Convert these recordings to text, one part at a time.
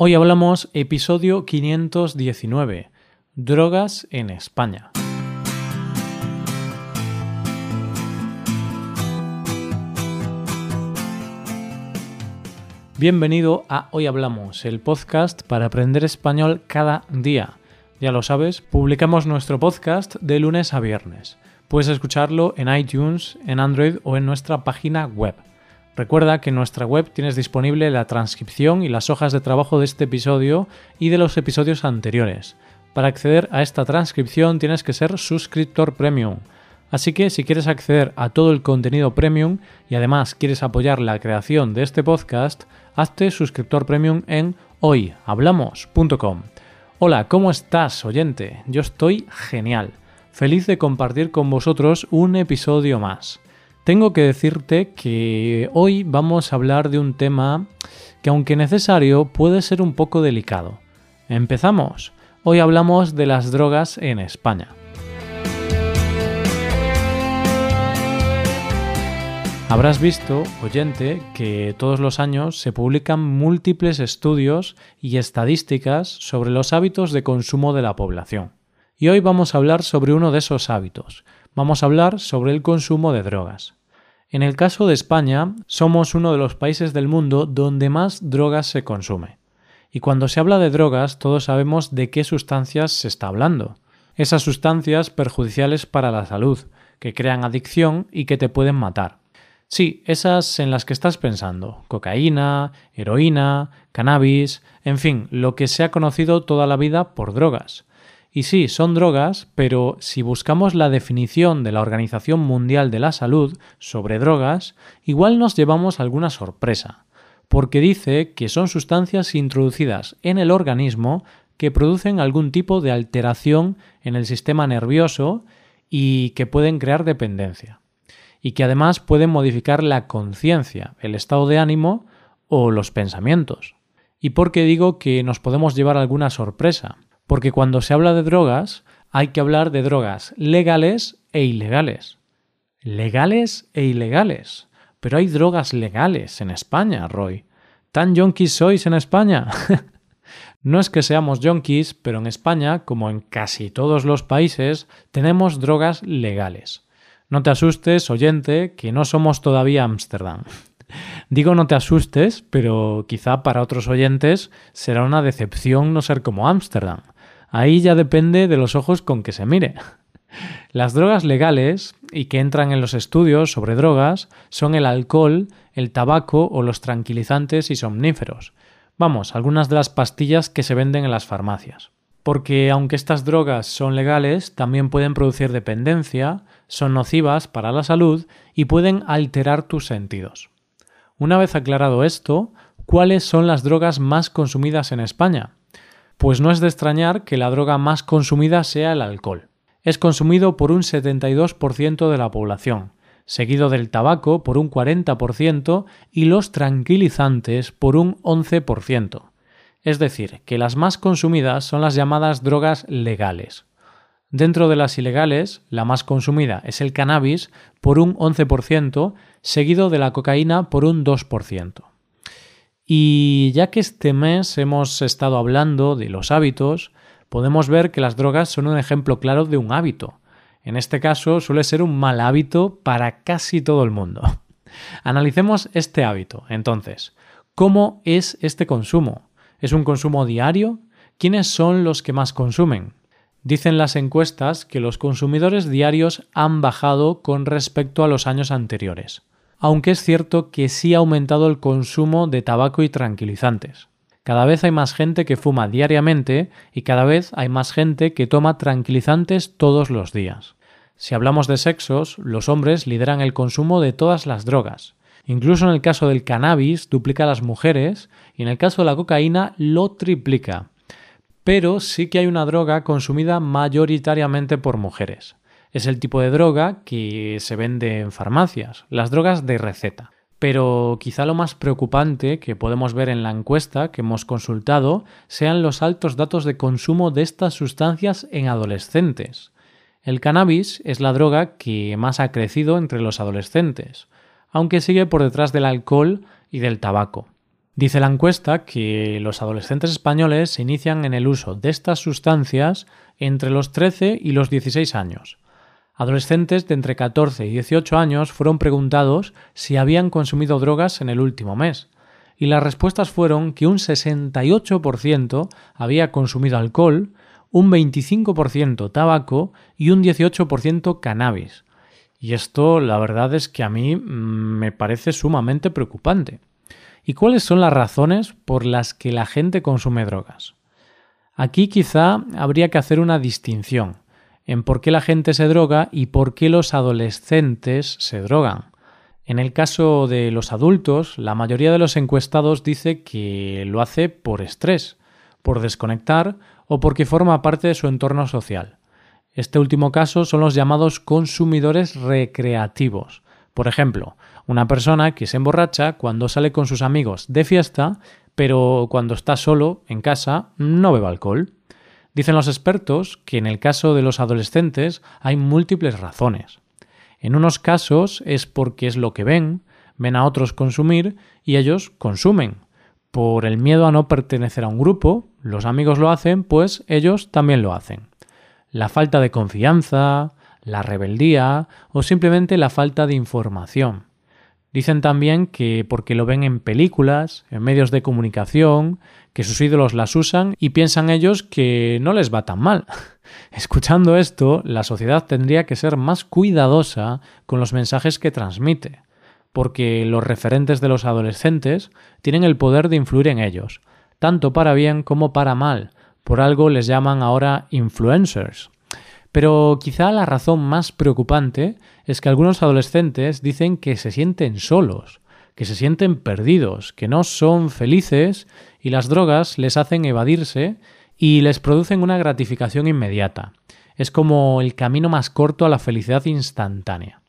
Hoy hablamos episodio 519, drogas en España. Bienvenido a Hoy Hablamos, el podcast para aprender español cada día. Ya lo sabes, publicamos nuestro podcast de lunes a viernes. Puedes escucharlo en iTunes, en Android o en nuestra página web. Recuerda que en nuestra web tienes disponible la transcripción y las hojas de trabajo de este episodio y de los episodios anteriores. Para acceder a esta transcripción tienes que ser suscriptor premium. Así que si quieres acceder a todo el contenido premium y además quieres apoyar la creación de este podcast, hazte suscriptor premium en hoyhablamos.com. Hola, ¿cómo estás, oyente? Yo estoy genial. Feliz de compartir con vosotros un episodio más. Tengo que decirte que hoy vamos a hablar de un tema que aunque necesario puede ser un poco delicado. Empezamos. Hoy hablamos de las drogas en España. Habrás visto, oyente, que todos los años se publican múltiples estudios y estadísticas sobre los hábitos de consumo de la población. Y hoy vamos a hablar sobre uno de esos hábitos. Vamos a hablar sobre el consumo de drogas. En el caso de España, somos uno de los países del mundo donde más drogas se consume. Y cuando se habla de drogas, todos sabemos de qué sustancias se está hablando. Esas sustancias perjudiciales para la salud, que crean adicción y que te pueden matar. Sí, esas en las que estás pensando. Cocaína, heroína, cannabis, en fin, lo que se ha conocido toda la vida por drogas. Y sí, son drogas, pero si buscamos la definición de la Organización Mundial de la Salud sobre drogas, igual nos llevamos alguna sorpresa, porque dice que son sustancias introducidas en el organismo que producen algún tipo de alteración en el sistema nervioso y que pueden crear dependencia, y que además pueden modificar la conciencia, el estado de ánimo o los pensamientos. ¿Y por qué digo que nos podemos llevar alguna sorpresa? Porque cuando se habla de drogas, hay que hablar de drogas legales e ilegales. Legales e ilegales. Pero hay drogas legales en España, Roy. ¿Tan yonkis sois en España? no es que seamos yonkis, pero en España, como en casi todos los países, tenemos drogas legales. No te asustes, oyente, que no somos todavía Ámsterdam. Digo no te asustes, pero quizá para otros oyentes será una decepción no ser como Ámsterdam. Ahí ya depende de los ojos con que se mire. Las drogas legales y que entran en los estudios sobre drogas son el alcohol, el tabaco o los tranquilizantes y somníferos. Vamos, algunas de las pastillas que se venden en las farmacias. Porque aunque estas drogas son legales, también pueden producir dependencia, son nocivas para la salud y pueden alterar tus sentidos. Una vez aclarado esto, ¿cuáles son las drogas más consumidas en España? Pues no es de extrañar que la droga más consumida sea el alcohol. Es consumido por un 72% de la población, seguido del tabaco por un 40% y los tranquilizantes por un 11%. Es decir, que las más consumidas son las llamadas drogas legales. Dentro de las ilegales, la más consumida es el cannabis por un 11%, seguido de la cocaína por un 2%. Y ya que este mes hemos estado hablando de los hábitos, podemos ver que las drogas son un ejemplo claro de un hábito. En este caso suele ser un mal hábito para casi todo el mundo. Analicemos este hábito. Entonces, ¿cómo es este consumo? ¿Es un consumo diario? ¿Quiénes son los que más consumen? Dicen las encuestas que los consumidores diarios han bajado con respecto a los años anteriores aunque es cierto que sí ha aumentado el consumo de tabaco y tranquilizantes. Cada vez hay más gente que fuma diariamente y cada vez hay más gente que toma tranquilizantes todos los días. Si hablamos de sexos, los hombres lideran el consumo de todas las drogas. Incluso en el caso del cannabis duplica a las mujeres y en el caso de la cocaína lo triplica. Pero sí que hay una droga consumida mayoritariamente por mujeres es el tipo de droga que se vende en farmacias, las drogas de receta. Pero quizá lo más preocupante que podemos ver en la encuesta que hemos consultado sean los altos datos de consumo de estas sustancias en adolescentes. El cannabis es la droga que más ha crecido entre los adolescentes, aunque sigue por detrás del alcohol y del tabaco. Dice la encuesta que los adolescentes españoles se inician en el uso de estas sustancias entre los 13 y los 16 años. Adolescentes de entre 14 y 18 años fueron preguntados si habían consumido drogas en el último mes, y las respuestas fueron que un 68% había consumido alcohol, un 25% tabaco y un 18% cannabis. Y esto la verdad es que a mí mm, me parece sumamente preocupante. ¿Y cuáles son las razones por las que la gente consume drogas? Aquí quizá habría que hacer una distinción en por qué la gente se droga y por qué los adolescentes se drogan. En el caso de los adultos, la mayoría de los encuestados dice que lo hace por estrés, por desconectar o porque forma parte de su entorno social. Este último caso son los llamados consumidores recreativos. Por ejemplo, una persona que se emborracha cuando sale con sus amigos de fiesta, pero cuando está solo en casa no bebe alcohol. Dicen los expertos que en el caso de los adolescentes hay múltiples razones. En unos casos es porque es lo que ven, ven a otros consumir y ellos consumen. Por el miedo a no pertenecer a un grupo, los amigos lo hacen, pues ellos también lo hacen. La falta de confianza, la rebeldía o simplemente la falta de información. Dicen también que porque lo ven en películas, en medios de comunicación, que sus ídolos las usan y piensan ellos que no les va tan mal. Escuchando esto, la sociedad tendría que ser más cuidadosa con los mensajes que transmite, porque los referentes de los adolescentes tienen el poder de influir en ellos, tanto para bien como para mal. Por algo les llaman ahora influencers. Pero quizá la razón más preocupante es que algunos adolescentes dicen que se sienten solos, que se sienten perdidos, que no son felices y las drogas les hacen evadirse y les producen una gratificación inmediata. Es como el camino más corto a la felicidad instantánea.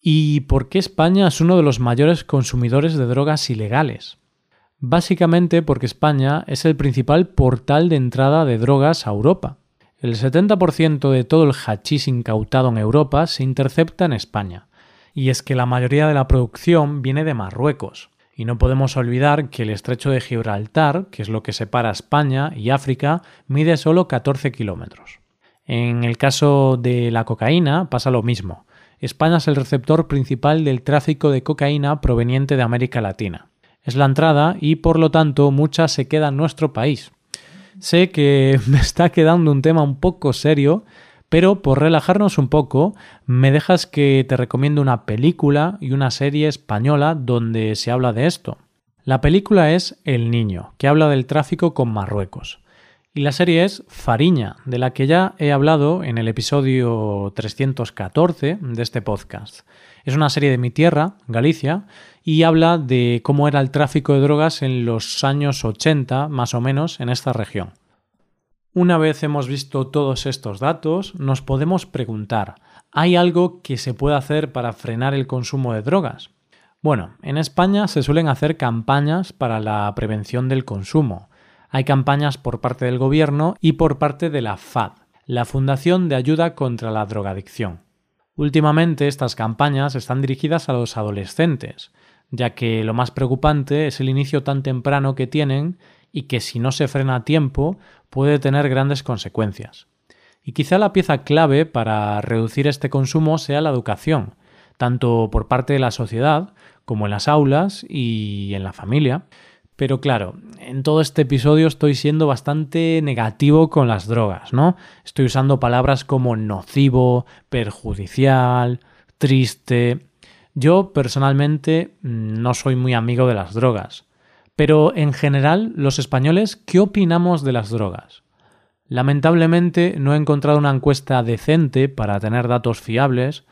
¿Y por qué España es uno de los mayores consumidores de drogas ilegales? Básicamente porque España es el principal portal de entrada de drogas a Europa. El 70% de todo el hachís incautado en Europa se intercepta en España. Y es que la mayoría de la producción viene de Marruecos. Y no podemos olvidar que el estrecho de Gibraltar, que es lo que separa España y África, mide solo 14 kilómetros. En el caso de la cocaína pasa lo mismo. España es el receptor principal del tráfico de cocaína proveniente de América Latina. Es la entrada y por lo tanto mucha se queda en nuestro país, Sé que me está quedando un tema un poco serio, pero por relajarnos un poco, me dejas que te recomiendo una película y una serie española donde se habla de esto. La película es El Niño, que habla del tráfico con Marruecos. Y la serie es Fariña, de la que ya he hablado en el episodio 314 de este podcast. Es una serie de mi tierra, Galicia, y habla de cómo era el tráfico de drogas en los años 80, más o menos, en esta región. Una vez hemos visto todos estos datos, nos podemos preguntar, ¿hay algo que se pueda hacer para frenar el consumo de drogas? Bueno, en España se suelen hacer campañas para la prevención del consumo. Hay campañas por parte del gobierno y por parte de la FAD, la Fundación de Ayuda contra la Drogadicción. Últimamente estas campañas están dirigidas a los adolescentes, ya que lo más preocupante es el inicio tan temprano que tienen y que si no se frena a tiempo puede tener grandes consecuencias. Y quizá la pieza clave para reducir este consumo sea la educación, tanto por parte de la sociedad como en las aulas y en la familia, pero claro, en todo este episodio estoy siendo bastante negativo con las drogas, ¿no? Estoy usando palabras como nocivo, perjudicial, triste. Yo personalmente no soy muy amigo de las drogas. Pero en general, los españoles, ¿qué opinamos de las drogas? Lamentablemente no he encontrado una encuesta decente para tener datos fiables,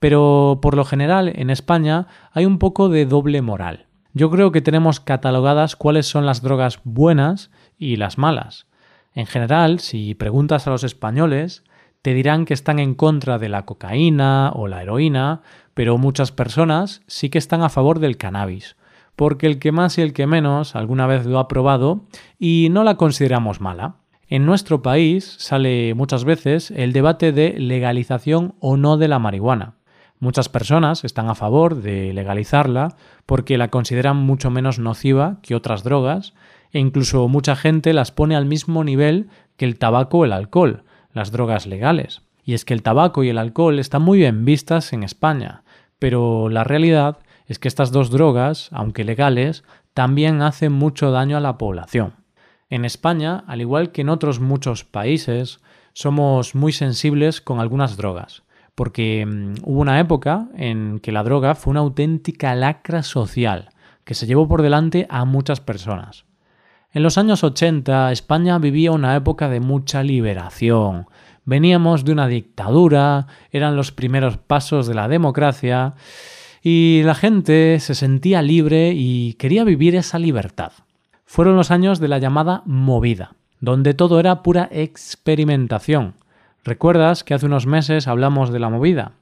pero por lo general en España hay un poco de doble moral. Yo creo que tenemos catalogadas cuáles son las drogas buenas y las malas. En general, si preguntas a los españoles, te dirán que están en contra de la cocaína o la heroína, pero muchas personas sí que están a favor del cannabis, porque el que más y el que menos alguna vez lo ha probado y no la consideramos mala. En nuestro país sale muchas veces el debate de legalización o no de la marihuana. Muchas personas están a favor de legalizarla porque la consideran mucho menos nociva que otras drogas e incluso mucha gente las pone al mismo nivel que el tabaco o el alcohol, las drogas legales. Y es que el tabaco y el alcohol están muy bien vistas en España, pero la realidad es que estas dos drogas, aunque legales, también hacen mucho daño a la población. En España, al igual que en otros muchos países, somos muy sensibles con algunas drogas, porque mm, hubo una época en que la droga fue una auténtica lacra social, que se llevó por delante a muchas personas. En los años 80 España vivía una época de mucha liberación. Veníamos de una dictadura, eran los primeros pasos de la democracia y la gente se sentía libre y quería vivir esa libertad. Fueron los años de la llamada movida, donde todo era pura experimentación. ¿Recuerdas que hace unos meses hablamos de la movida?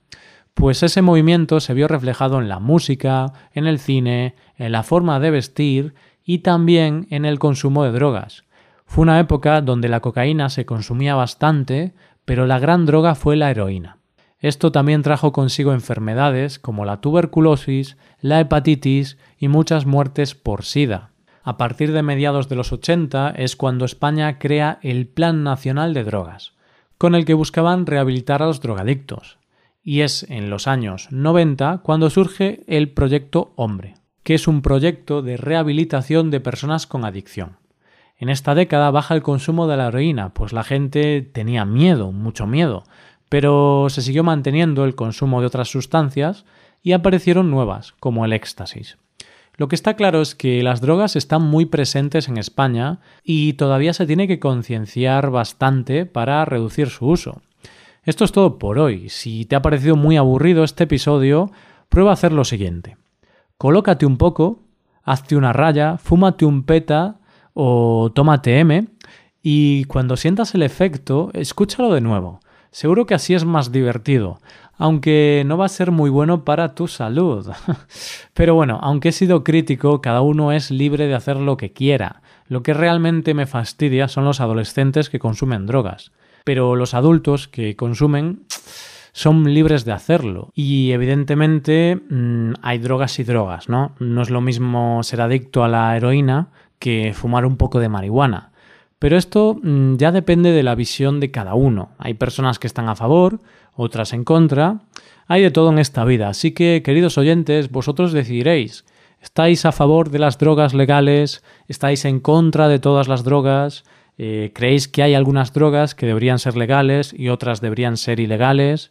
Pues ese movimiento se vio reflejado en la música, en el cine, en la forma de vestir y también en el consumo de drogas. Fue una época donde la cocaína se consumía bastante, pero la gran droga fue la heroína. Esto también trajo consigo enfermedades como la tuberculosis, la hepatitis y muchas muertes por SIDA. A partir de mediados de los 80 es cuando España crea el Plan Nacional de Drogas, con el que buscaban rehabilitar a los drogadictos. Y es en los años 90 cuando surge el Proyecto Hombre, que es un proyecto de rehabilitación de personas con adicción. En esta década baja el consumo de la heroína, pues la gente tenía miedo, mucho miedo, pero se siguió manteniendo el consumo de otras sustancias y aparecieron nuevas, como el éxtasis. Lo que está claro es que las drogas están muy presentes en España y todavía se tiene que concienciar bastante para reducir su uso. Esto es todo por hoy. Si te ha parecido muy aburrido este episodio, prueba a hacer lo siguiente colócate un poco, hazte una raya, fúmate un peta o tómate M y cuando sientas el efecto, escúchalo de nuevo. Seguro que así es más divertido, aunque no va a ser muy bueno para tu salud. Pero bueno, aunque he sido crítico, cada uno es libre de hacer lo que quiera. Lo que realmente me fastidia son los adolescentes que consumen drogas. Pero los adultos que consumen son libres de hacerlo. Y evidentemente mm, hay drogas y drogas, ¿no? No es lo mismo ser adicto a la heroína que fumar un poco de marihuana. Pero esto mm, ya depende de la visión de cada uno. Hay personas que están a favor, otras en contra. Hay de todo en esta vida. Así que, queridos oyentes, vosotros decidiréis. ¿Estáis a favor de las drogas legales? ¿Estáis en contra de todas las drogas? Eh, ¿Creéis que hay algunas drogas que deberían ser legales y otras deberían ser ilegales?